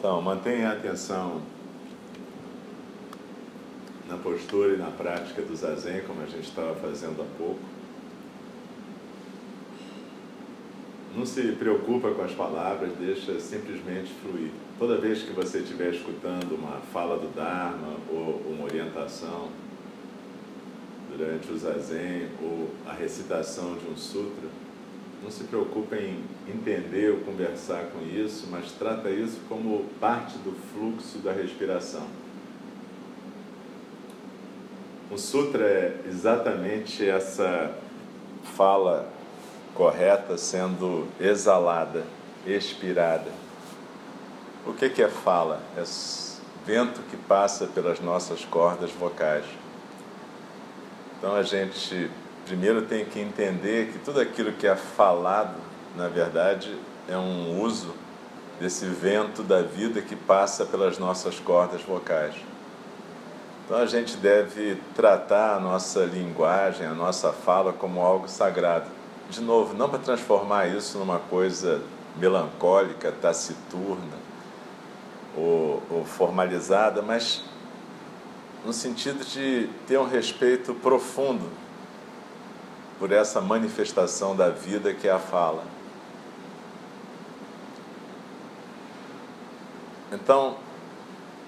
Então, mantenha a atenção na postura e na prática do zazen, como a gente estava fazendo há pouco. Não se preocupa com as palavras, deixa simplesmente fluir. Toda vez que você estiver escutando uma fala do Dharma ou uma orientação durante o zazen ou a recitação de um sutra, não se preocupe em entender ou conversar com isso, mas trata isso como parte do fluxo da respiração. O sutra é exatamente essa fala correta sendo exalada, expirada. O que, é fala? É vento que passa pelas nossas cordas vocais. Então a gente primeiro tem que entender que tudo aquilo que é falado, na verdade, é um uso desse vento da vida que passa pelas nossas cordas vocais. Então a gente deve tratar a nossa linguagem, a nossa fala como algo sagrado. De novo, não para transformar isso numa coisa melancólica, taciturna ou, ou formalizada, mas no sentido de ter um respeito profundo por essa manifestação da vida que é a fala. Então,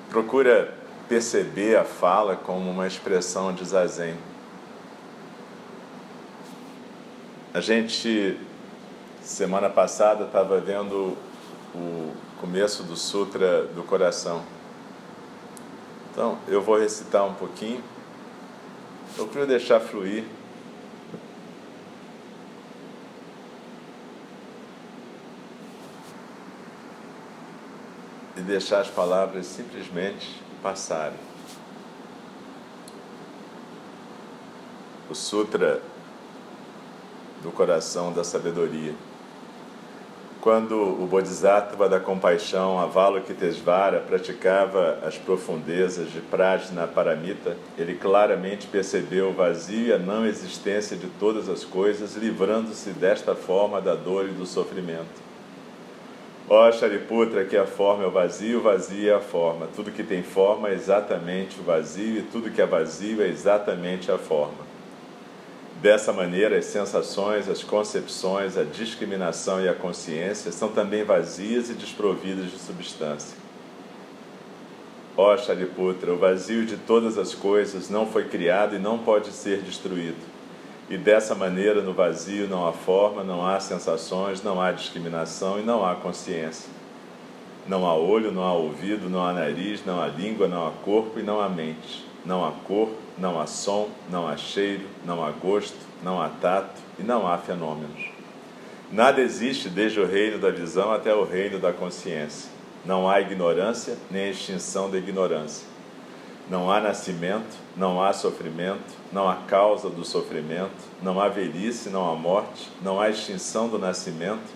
procura perceber a fala como uma expressão de zazen. A gente, semana passada, estava vendo o começo do Sutra do Coração. Então, eu vou recitar um pouquinho. Procura deixar fluir. E deixar as palavras simplesmente passarem. O Sutra do Coração da Sabedoria. Quando o Bodhisattva da Compaixão, Avalokitesvara, praticava as profundezas de Prajna Paramita, ele claramente percebeu o vazio e a não existência de todas as coisas, livrando-se desta forma da dor e do sofrimento. Ó Shariputra, que a forma é o vazio, o vazio é a forma. Tudo que tem forma é exatamente o vazio e tudo que é vazio é exatamente a forma. Dessa maneira, as sensações, as concepções, a discriminação e a consciência são também vazias e desprovidas de substância. Ó Shariputra, o vazio de todas as coisas não foi criado e não pode ser destruído. E dessa maneira, no vazio não há forma, não há sensações, não há discriminação e não há consciência. Não há olho, não há ouvido, não há nariz, não há língua, não há corpo e não há mente. Não há cor, não há som, não há cheiro, não há gosto, não há tato e não há fenômenos. Nada existe desde o reino da visão até o reino da consciência. Não há ignorância nem extinção da ignorância. Não há nascimento, não há sofrimento, não há causa do sofrimento, não há velhice, não há morte, não há extinção do nascimento,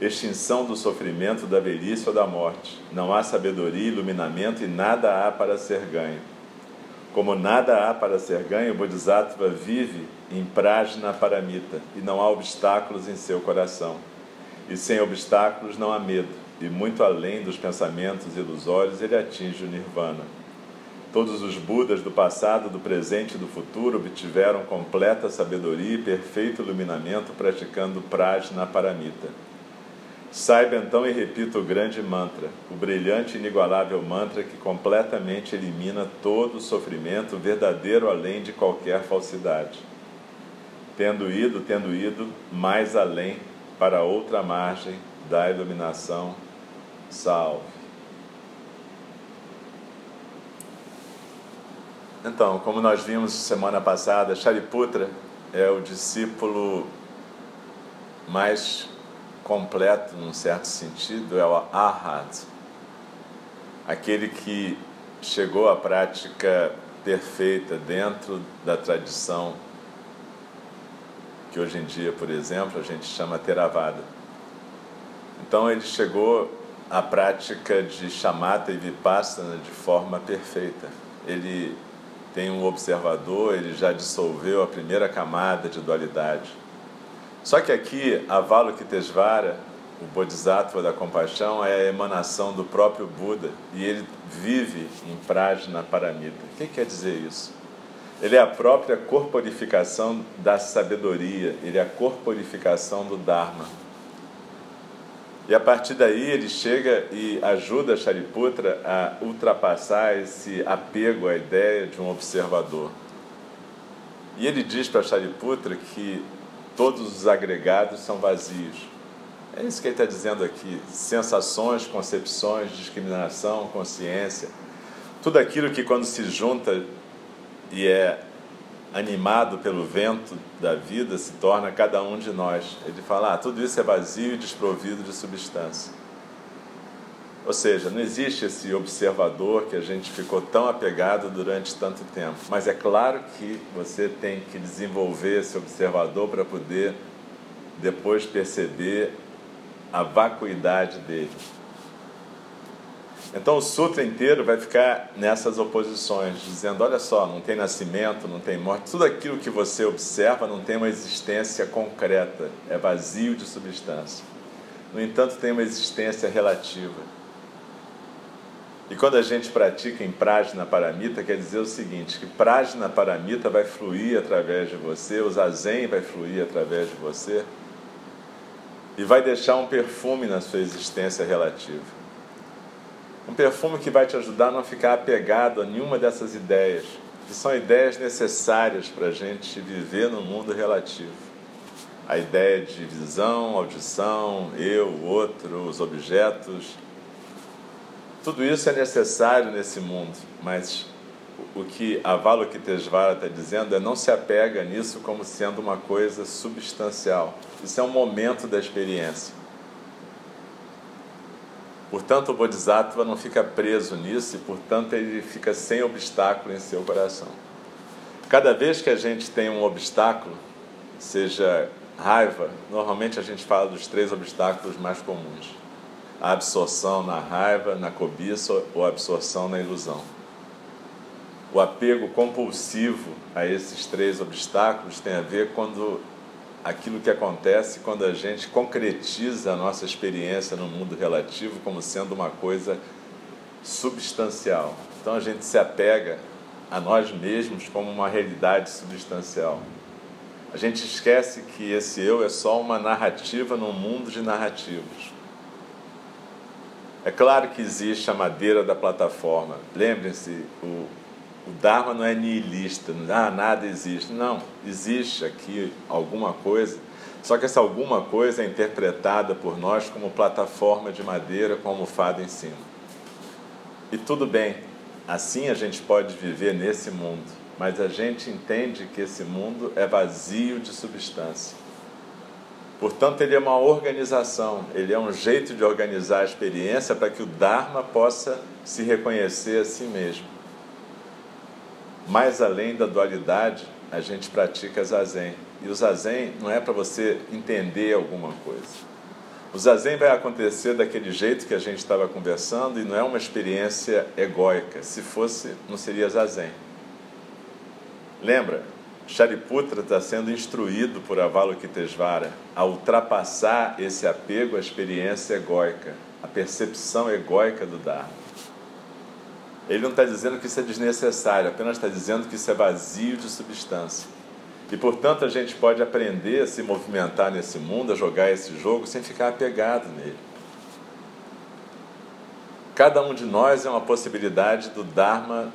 extinção do sofrimento, da velhice ou da morte. Não há sabedoria, iluminamento e nada há para ser ganho. Como nada há para ser ganho, o Bodhisattva vive em prajna paramita e não há obstáculos em seu coração. E sem obstáculos não há medo, e muito além dos pensamentos ilusórios ele atinge o nirvana. Todos os Budas do passado, do presente e do futuro obtiveram completa sabedoria e perfeito iluminamento praticando Prajna Paramita. Saiba então e repita o grande mantra, o brilhante e inigualável mantra que completamente elimina todo o sofrimento verdadeiro além de qualquer falsidade. Tendo ido, tendo ido mais além para outra margem da iluminação, salve. Então, como nós vimos semana passada, Shariputra é o discípulo mais completo, num certo sentido, é o Arhat, aquele que chegou à prática perfeita dentro da tradição que hoje em dia, por exemplo, a gente chama Theravada. Então ele chegou à prática de chamata e vipassana de forma perfeita. Ele tem um observador, ele já dissolveu a primeira camada de dualidade. Só que aqui, Avalokitesvara, o Bodhisattva da compaixão é a emanação do próprio Buda e ele vive em Prajna Paramita. O que quer dizer isso? Ele é a própria corporificação da sabedoria, ele é a corporificação do Dharma. E a partir daí ele chega e ajuda Shariputra a ultrapassar esse apego à ideia de um observador. E ele diz para Shariputra que todos os agregados são vazios. É isso que ele está dizendo aqui: sensações, concepções, discriminação, consciência, tudo aquilo que quando se junta e é animado pelo vento da vida, se torna cada um de nós. Ele fala: ah, tudo isso é vazio e desprovido de substância. Ou seja, não existe esse observador que a gente ficou tão apegado durante tanto tempo. Mas é claro que você tem que desenvolver esse observador para poder depois perceber a vacuidade dele. Então o sutra inteiro vai ficar nessas oposições, dizendo: olha só, não tem nascimento, não tem morte, tudo aquilo que você observa não tem uma existência concreta, é vazio de substância. No entanto, tem uma existência relativa. E quando a gente pratica em Prajna Paramita, quer dizer o seguinte: que Prajna Paramita vai fluir através de você, o Zazen vai fluir através de você, e vai deixar um perfume na sua existência relativa. Um perfume que vai te ajudar a não ficar apegado a nenhuma dessas ideias, que são ideias necessárias para a gente viver no mundo relativo. A ideia de visão, audição, eu, outro, os objetos. Tudo isso é necessário nesse mundo, mas o que Avalokitesvara está dizendo é não se apega nisso como sendo uma coisa substancial. Isso é um momento da experiência. Portanto, o Bodhisattva não fica preso nisso e, portanto, ele fica sem obstáculo em seu coração. Cada vez que a gente tem um obstáculo, seja raiva, normalmente a gente fala dos três obstáculos mais comuns: a absorção na raiva, na cobiça ou a absorção na ilusão. O apego compulsivo a esses três obstáculos tem a ver quando aquilo que acontece quando a gente concretiza a nossa experiência no mundo relativo como sendo uma coisa substancial. Então a gente se apega a nós mesmos como uma realidade substancial. A gente esquece que esse eu é só uma narrativa num mundo de narrativas. É claro que existe a madeira da plataforma. Lembrem-se, o, o Dharma não é nihilista, ah, nada existe. Não, existe aqui alguma coisa, só que essa alguma coisa é interpretada por nós como plataforma de madeira com almofada em cima. E tudo bem, assim a gente pode viver nesse mundo, mas a gente entende que esse mundo é vazio de substância. Portanto, ele é uma organização, ele é um jeito de organizar a experiência para que o Dharma possa se reconhecer a si mesmo mais além da dualidade, a gente pratica zazen. E o zazen não é para você entender alguma coisa. O zazen vai acontecer daquele jeito que a gente estava conversando e não é uma experiência egóica. Se fosse, não seria zazen. Lembra? Shariputra está sendo instruído por Avalokitesvara a ultrapassar esse apego à experiência egóica, a percepção egóica do Dharma. Ele não está dizendo que isso é desnecessário, apenas está dizendo que isso é vazio de substância. E portanto a gente pode aprender a se movimentar nesse mundo, a jogar esse jogo sem ficar apegado nele. Cada um de nós é uma possibilidade do Dharma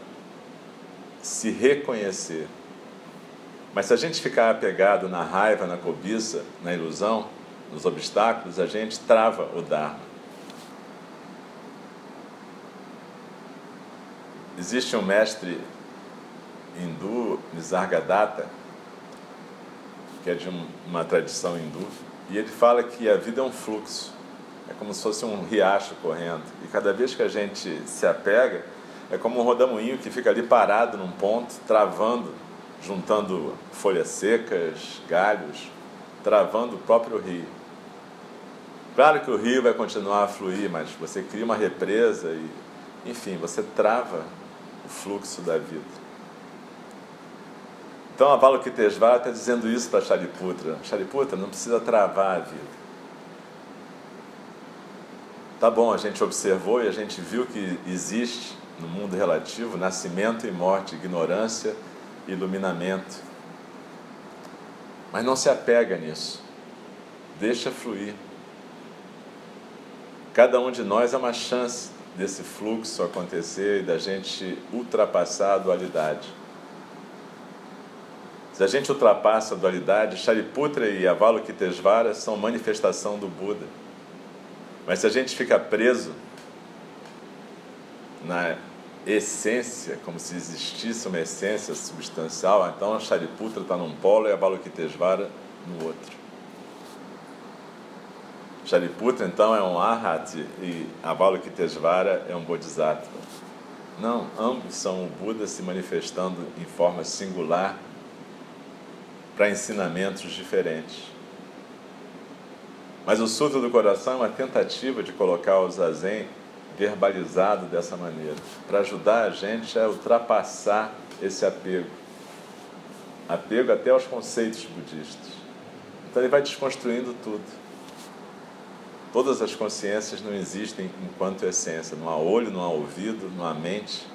se reconhecer. Mas se a gente ficar apegado na raiva, na cobiça, na ilusão, nos obstáculos, a gente trava o Dharma. Existe um mestre hindu, Nisargadatta, que é de uma tradição hindu, e ele fala que a vida é um fluxo, é como se fosse um riacho correndo. E cada vez que a gente se apega, é como um rodamuinho que fica ali parado num ponto, travando, juntando folhas secas, galhos, travando o próprio rio. Claro que o rio vai continuar a fluir, mas você cria uma represa e, enfim, você trava o fluxo da vida. Então Avalokitesvara está dizendo isso para Shariputra. Shariputra não precisa travar a vida. Tá bom, a gente observou e a gente viu que existe no mundo relativo nascimento e morte, ignorância e iluminamento. Mas não se apega nisso. Deixa fluir. Cada um de nós é uma chance desse fluxo acontecer e da gente ultrapassar a dualidade. Se a gente ultrapassa a dualidade, Shariputra e Avalokitesvara são manifestação do Buda. Mas se a gente fica preso na essência, como se existisse uma essência substancial, então a Shariputra está num polo e a Avalokitesvara no outro. Shariputra, então, é um Arhat e Avalokitesvara é um Bodhisattva. Não, ambos são o Buda se manifestando em forma singular para ensinamentos diferentes. Mas o Sutra do Coração é uma tentativa de colocar o Zazen verbalizado dessa maneira, para ajudar a gente a ultrapassar esse apego. Apego até aos conceitos budistas. Então ele vai desconstruindo tudo. Todas as consciências não existem enquanto essência. Não há olho, não há ouvido, não há mente,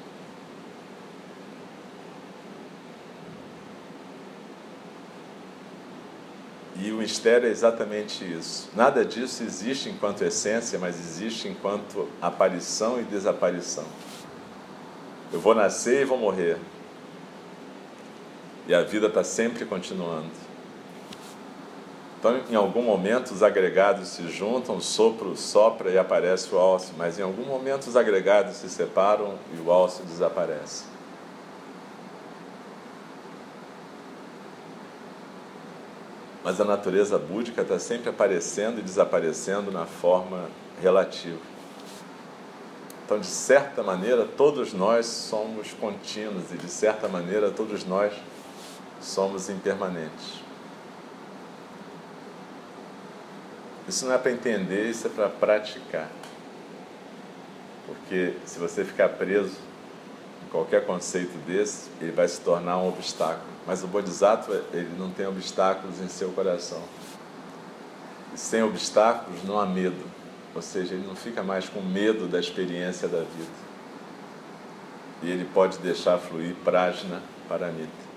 E o mistério é exatamente isso. Nada disso existe enquanto essência, mas existe enquanto aparição e desaparição. Eu vou nascer e vou morrer. E a vida está sempre continuando. Então, em algum momento, os agregados se juntam, o sopro sopra e aparece o alce, mas em algum momento os agregados se separam e o alce desaparece. mas a natureza búdica está sempre aparecendo e desaparecendo na forma relativa. Então, de certa maneira, todos nós somos contínuos e, de certa maneira, todos nós somos impermanentes. Isso não é para entender, isso é para praticar. Porque se você ficar preso qualquer conceito desse, ele vai se tornar um obstáculo. Mas o Bodhisattva, ele não tem obstáculos em seu coração. E sem obstáculos não há medo. Ou seja, ele não fica mais com medo da experiência da vida. E ele pode deixar fluir prajna paramita.